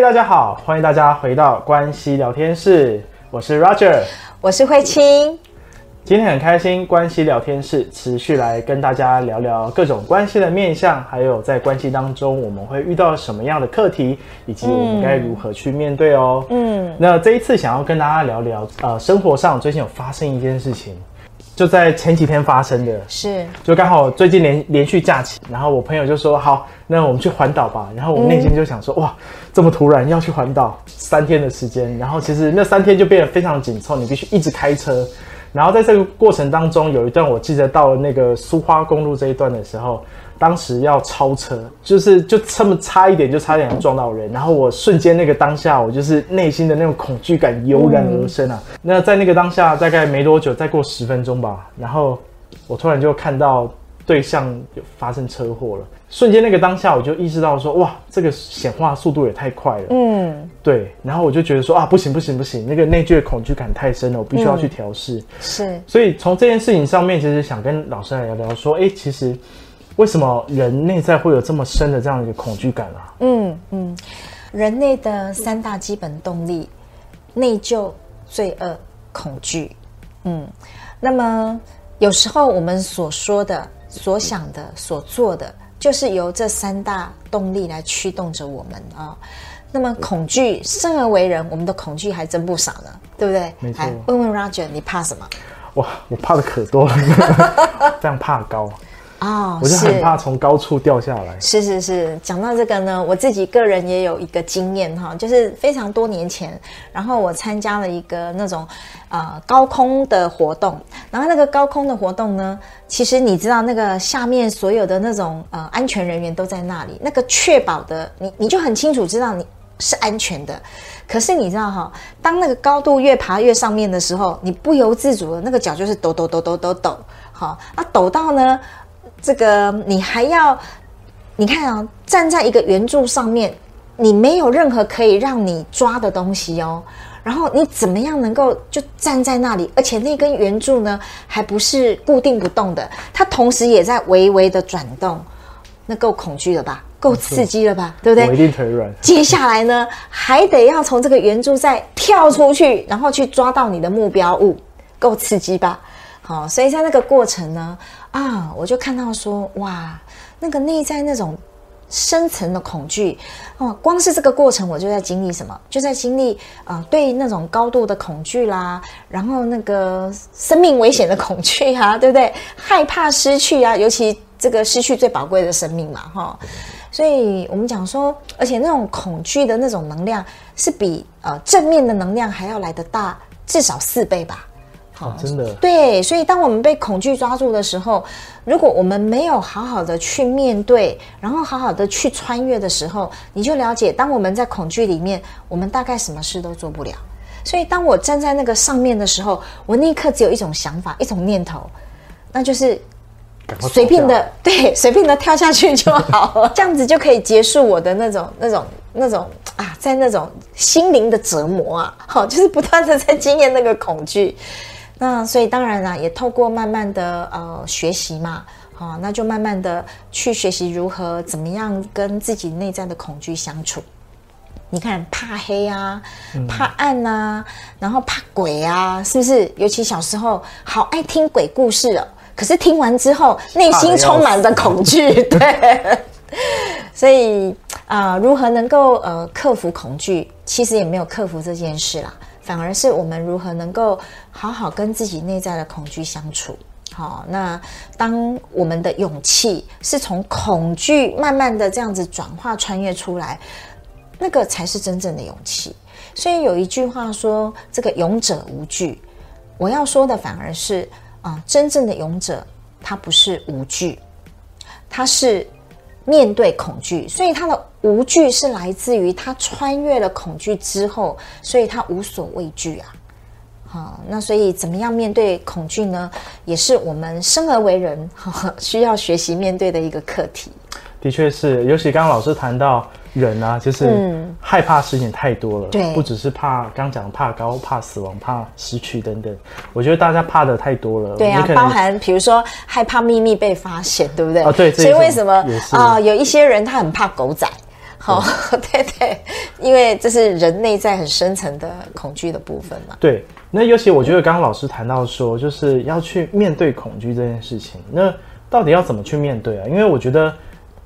嗨，大家好，欢迎大家回到关系聊天室，我是 Roger，我是慧清。今天很开心，关系聊天室持续来跟大家聊聊各种关系的面向，还有在关系当中我们会遇到什么样的课题，以及我们该如何去面对哦。嗯，那这一次想要跟大家聊聊，呃，生活上最近有发生一件事情。就在前几天发生的，是就刚好最近连连续假期，然后我朋友就说好，那我们去环岛吧。然后我内心就想说，嗯、哇，这么突然要去环岛，三天的时间，然后其实那三天就变得非常紧凑，你必须一直开车。然后在这个过程当中，有一段我记得到了那个苏花公路这一段的时候。当时要超车，就是就这么差一点，就差点撞到人。然后我瞬间那个当下，我就是内心的那种恐惧感油然而生啊。嗯、那在那个当下，大概没多久，再过十分钟吧，然后我突然就看到对象有发生车祸了。瞬间那个当下，我就意识到说，哇，这个显化速度也太快了。嗯，对。然后我就觉得说，啊，不行不行不行，那个内疚的恐惧感太深了，我必须要去调试。嗯、是。所以从这件事情上面，其实想跟老师来聊聊，说，哎，其实。为什么人内在会有这么深的这样一个恐惧感啊？嗯嗯，人类的三大基本动力：内疚、罪恶、恐惧。嗯，那么有时候我们所说的、所想的、所做的，就是由这三大动力来驱动着我们啊、哦。那么恐惧，生而为人，我们的恐惧还真不少呢，对不对？没错。问问 Roger，你怕什么？哇，我怕的可多了，非常怕高。哦，我就很怕从高处掉下来。是是是，讲到这个呢，我自己个人也有一个经验哈，就是非常多年前，然后我参加了一个那种呃高空的活动，然后那个高空的活动呢，其实你知道那个下面所有的那种呃安全人员都在那里，那个确保的你你就很清楚知道你是安全的，可是你知道哈，当那个高度越爬越上面的时候，你不由自主的那个脚就是抖抖抖抖抖抖，好，那抖到呢。这个你还要，你看啊，站在一个圆柱上面，你没有任何可以让你抓的东西哦。然后你怎么样能够就站在那里？而且那根圆柱呢，还不是固定不动的，它同时也在微微的转动。那够恐惧了吧？够刺激了吧？对不对？我一定腿软。接下来呢，还得要从这个圆柱再跳出去，然后去抓到你的目标物，够刺激吧？好，所以在那个过程呢。啊，我就看到说，哇，那个内在那种深层的恐惧，哦，光是这个过程，我就在经历什么？就在经历啊、对那种高度的恐惧啦，然后那个生命危险的恐惧啊，对不对？害怕失去啊，尤其这个失去最宝贵的生命嘛，哈、哦。所以我们讲说，而且那种恐惧的那种能量，是比呃正面的能量还要来得大，至少四倍吧。哦，真的对，所以当我们被恐惧抓住的时候，如果我们没有好好的去面对，然后好好的去穿越的时候，你就了解，当我们在恐惧里面，我们大概什么事都做不了。所以当我站在那个上面的时候，我立刻只有一种想法，一种念头，那就是随便的，对，随便的跳下去就好了，这样子就可以结束我的那种、那种、那种啊，在那种心灵的折磨啊，好，就是不断的在经验那个恐惧。那所以当然啦，也透过慢慢的呃学习嘛，好、哦，那就慢慢的去学习如何怎么样跟自己内在的恐惧相处。你看，怕黑啊，怕暗啊，嗯、然后怕鬼啊，是不是？尤其小时候好爱听鬼故事哦，可是听完之后内心充满着恐惧，对。所以啊、呃，如何能够呃克服恐惧？其实也没有克服这件事啦。反而是我们如何能够好好跟自己内在的恐惧相处。好，那当我们的勇气是从恐惧慢慢的这样子转化穿越出来，那个才是真正的勇气。所以有一句话说：“这个勇者无惧。”我要说的反而是啊、真正的勇者，他不是无惧，他是面对恐惧，所以他的无惧是来自于他穿越了恐惧之后，所以他无所畏惧啊。好，那所以怎么样面对恐惧呢？也是我们生而为人需要学习面对的一个课题。的确是，尤其刚刚老师谈到人啊，就是害怕事情太多了，不只是怕刚讲怕高、怕死亡、怕失去等等。我觉得大家怕的太多了，对啊，包含比如说害怕秘密被发现，对不对？啊，对。所以为什么啊、呃？有一些人他很怕狗仔，好，对对，因为这是人内在很深层的恐惧的部分嘛。对，那尤其我觉得刚刚老师谈到说，就是要去面对恐惧这件事情，那到底要怎么去面对啊？因为我觉得。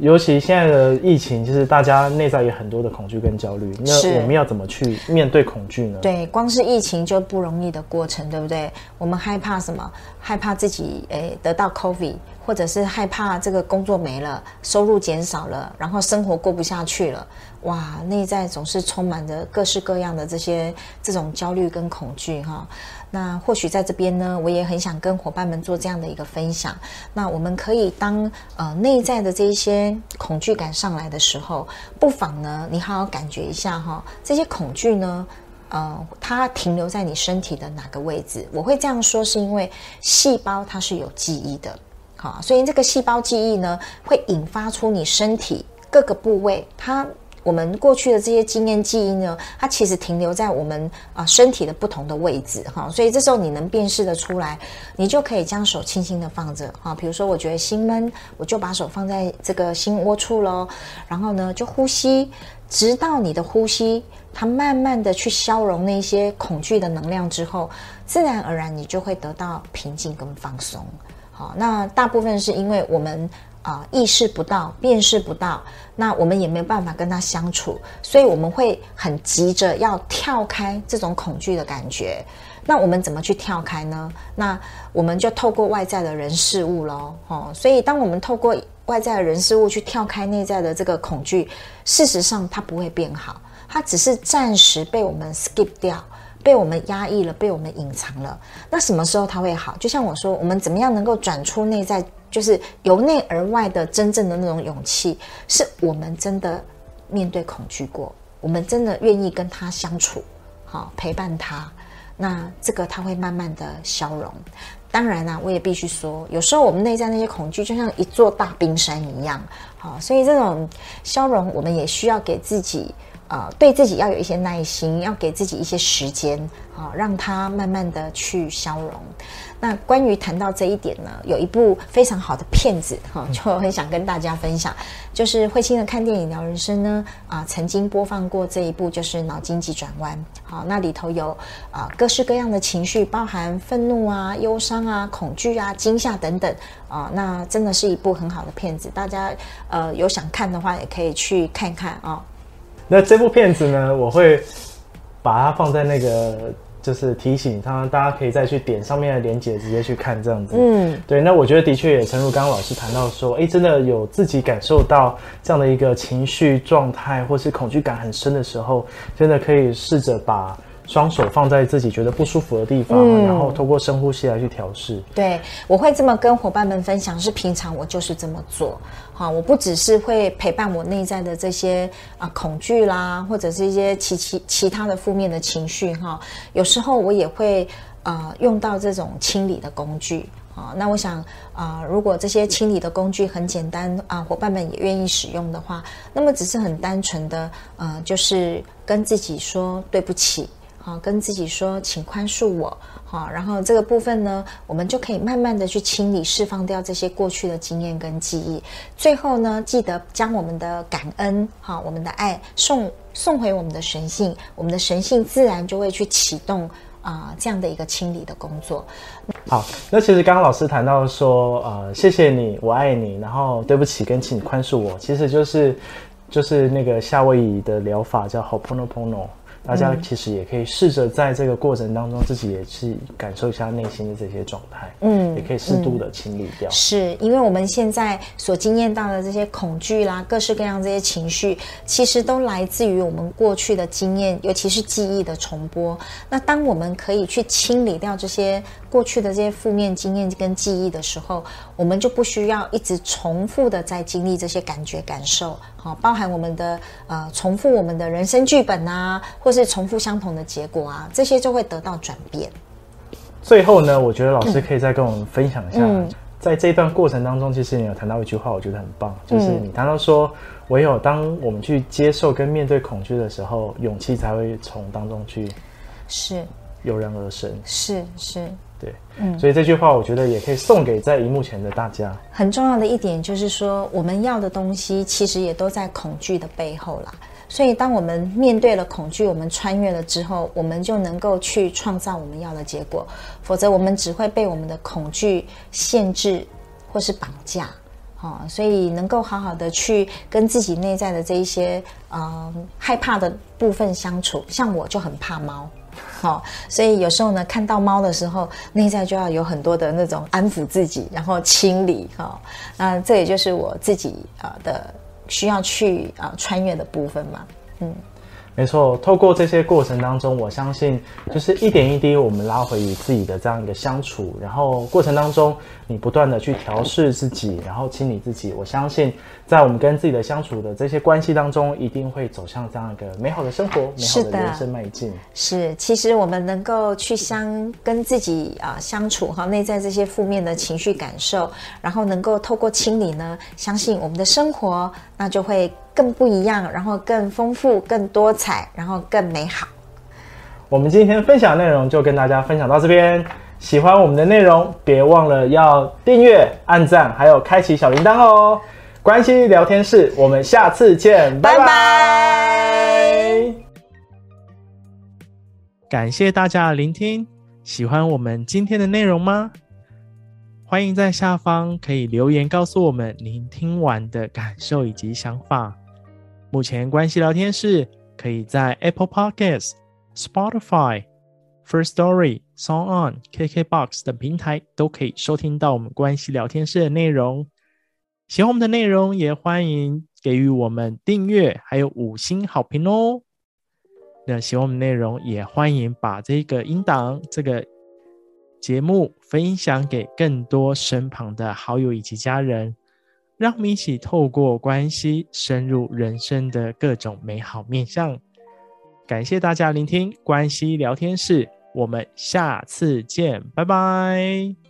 尤其现在的疫情，就是大家内在有很多的恐惧跟焦虑。那我们要怎么去面对恐惧呢？对，光是疫情就不容易的过程，对不对？我们害怕什么？害怕自己诶得到 COVID，或者是害怕这个工作没了，收入减少了，然后生活过不下去了。哇，内在总是充满着各式各样的这些这种焦虑跟恐惧哈。那或许在这边呢，我也很想跟伙伴们做这样的一个分享。那我们可以当呃内在的这一些恐惧感上来的时候，不妨呢，你好好感觉一下哈，这些恐惧呢，呃，它停留在你身体的哪个位置？我会这样说，是因为细胞它是有记忆的，好，所以这个细胞记忆呢，会引发出你身体各个部位它。我们过去的这些经验记忆呢，它其实停留在我们啊身体的不同的位置哈，所以这时候你能辨识得出来，你就可以将手轻轻的放着哈。比如说，我觉得心闷，我就把手放在这个心窝处喽，然后呢就呼吸，直到你的呼吸它慢慢的去消融那些恐惧的能量之后，自然而然你就会得到平静跟放松。好，那大部分是因为我们。啊、意识不到，辨识不到，那我们也没有办法跟他相处，所以我们会很急着要跳开这种恐惧的感觉。那我们怎么去跳开呢？那我们就透过外在的人事物喽，哦，所以当我们透过外在的人事物去跳开内在的这个恐惧，事实上它不会变好，它只是暂时被我们 skip 掉，被我们压抑了，被我们隐藏了。那什么时候它会好？就像我说，我们怎么样能够转出内在？就是由内而外的真正的那种勇气，是我们真的面对恐惧过，我们真的愿意跟他相处，好陪伴他，那这个他会慢慢的消融。当然啦、我也必须说，有时候我们内在那些恐惧就像一座大冰山一样，好，所以这种消融，我们也需要给自己。呃，对自己要有一些耐心，要给自己一些时间，啊、让它慢慢的去消融。那关于谈到这一点呢，有一部非常好的片子，哈、就很想跟大家分享，就是慧卿的看电影聊人生呢，啊、曾经播放过这一部，就是脑筋急转弯，好、那里头有啊、各式各样的情绪，包含愤怒啊、忧伤啊、恐惧啊、惊吓等等，啊、那真的是一部很好的片子，大家呃有想看的话，也可以去看看啊。呃那这部片子呢，我会把它放在那个，就是提醒他，大家可以再去点上面的链接，直接去看这样子。嗯，对。那我觉得的确也，诚如刚刚老师谈到说，哎，真的有自己感受到这样的一个情绪状态，或是恐惧感很深的时候，真的可以试着把。双手放在自己觉得不舒服的地方，嗯、然后通过深呼吸来去调试。对，我会这么跟伙伴们分享，是平常我就是这么做。好，我不只是会陪伴我内在的这些啊恐惧啦，或者是一些其其其他的负面的情绪哈。有时候我也会呃用到这种清理的工具啊。那我想啊、呃，如果这些清理的工具很简单啊，伙伴们也愿意使用的话，那么只是很单纯的呃，就是跟自己说对不起。啊，跟自己说，请宽恕我。好，然后这个部分呢，我们就可以慢慢的去清理、释放掉这些过去的经验跟记忆。最后呢，记得将我们的感恩、好，我们的爱送送回我们的神性，我们的神性自然就会去启动啊、呃、这样的一个清理的工作。好，那其实刚刚老师谈到说，呃，谢谢你，我爱你，然后对不起跟请宽恕我，其实就是就是那个夏威夷的疗法叫 Ho'oponopono。大家其实也可以试着在这个过程当中，自己也去感受一下内心的这些状态，嗯，也可以适度的清理掉。嗯、是因为我们现在所经验到的这些恐惧啦，各式各样这些情绪，其实都来自于我们过去的经验，尤其是记忆的重播。那当我们可以去清理掉这些过去的这些负面经验跟记忆的时候，我们就不需要一直重复的在经历这些感觉感受，好，包含我们的呃重复我们的人生剧本啊，或是重复相同的结果啊，这些就会得到转变。最后呢，我觉得老师可以再跟我们分享一下，嗯、在这段过程当中，其实你有谈到一句话，我觉得很棒，就是你谈到说，唯有当我们去接受跟面对恐惧的时候，勇气才会从当中去是油然而生。是是。是对，嗯，所以这句话我觉得也可以送给在荧幕前的大家。很重要的一点就是说，我们要的东西其实也都在恐惧的背后啦。所以，当我们面对了恐惧，我们穿越了之后，我们就能够去创造我们要的结果。否则，我们只会被我们的恐惧限制或是绑架。哦，所以能够好好的去跟自己内在的这一些呃害怕的部分相处。像我就很怕猫。好、所以有时候呢，看到猫的时候，内在就要有很多的那种安抚自己，然后清理哈、那这也就是我自己啊的需要去啊穿越的部分嘛，嗯。没错，透过这些过程当中，我相信就是一点一滴，我们拉回与自己的这样一个相处，然后过程当中，你不断的去调试自己，然后清理自己。我相信，在我们跟自己的相处的这些关系当中，一定会走向这样一个美好的生活，美好的人生迈进。是，其实我们能够去相跟自己啊相处哈，内在这些负面的情绪感受，然后能够透过清理呢，相信我们的生活那就会。更不一样，然后更丰富、更多彩，然后更美好。我们今天分享的内容就跟大家分享到这边。喜欢我们的内容，别忘了要订阅、按赞，还有开启小铃铛哦。关系聊天室，我们下次见，拜拜。拜拜。感谢大家的聆听，喜欢我们今天的内容吗？欢迎在下方可以留言告诉我们您听完的感受以及想法。目前关系聊天室可以在 Apple Podcasts、Spotify、First Story、Song On、KKBox 等平台都可以收听到我们关系聊天室的内容。喜欢我们的内容，也欢迎给予我们订阅，还有五星好评哦。那喜欢我们内容，也欢迎把这个音档、这个节目分享给更多身旁的好友以及家人。让我们一起透过关系深入人生的各种美好面向。感谢大家聆听关系聊天室，我们下次见，拜拜。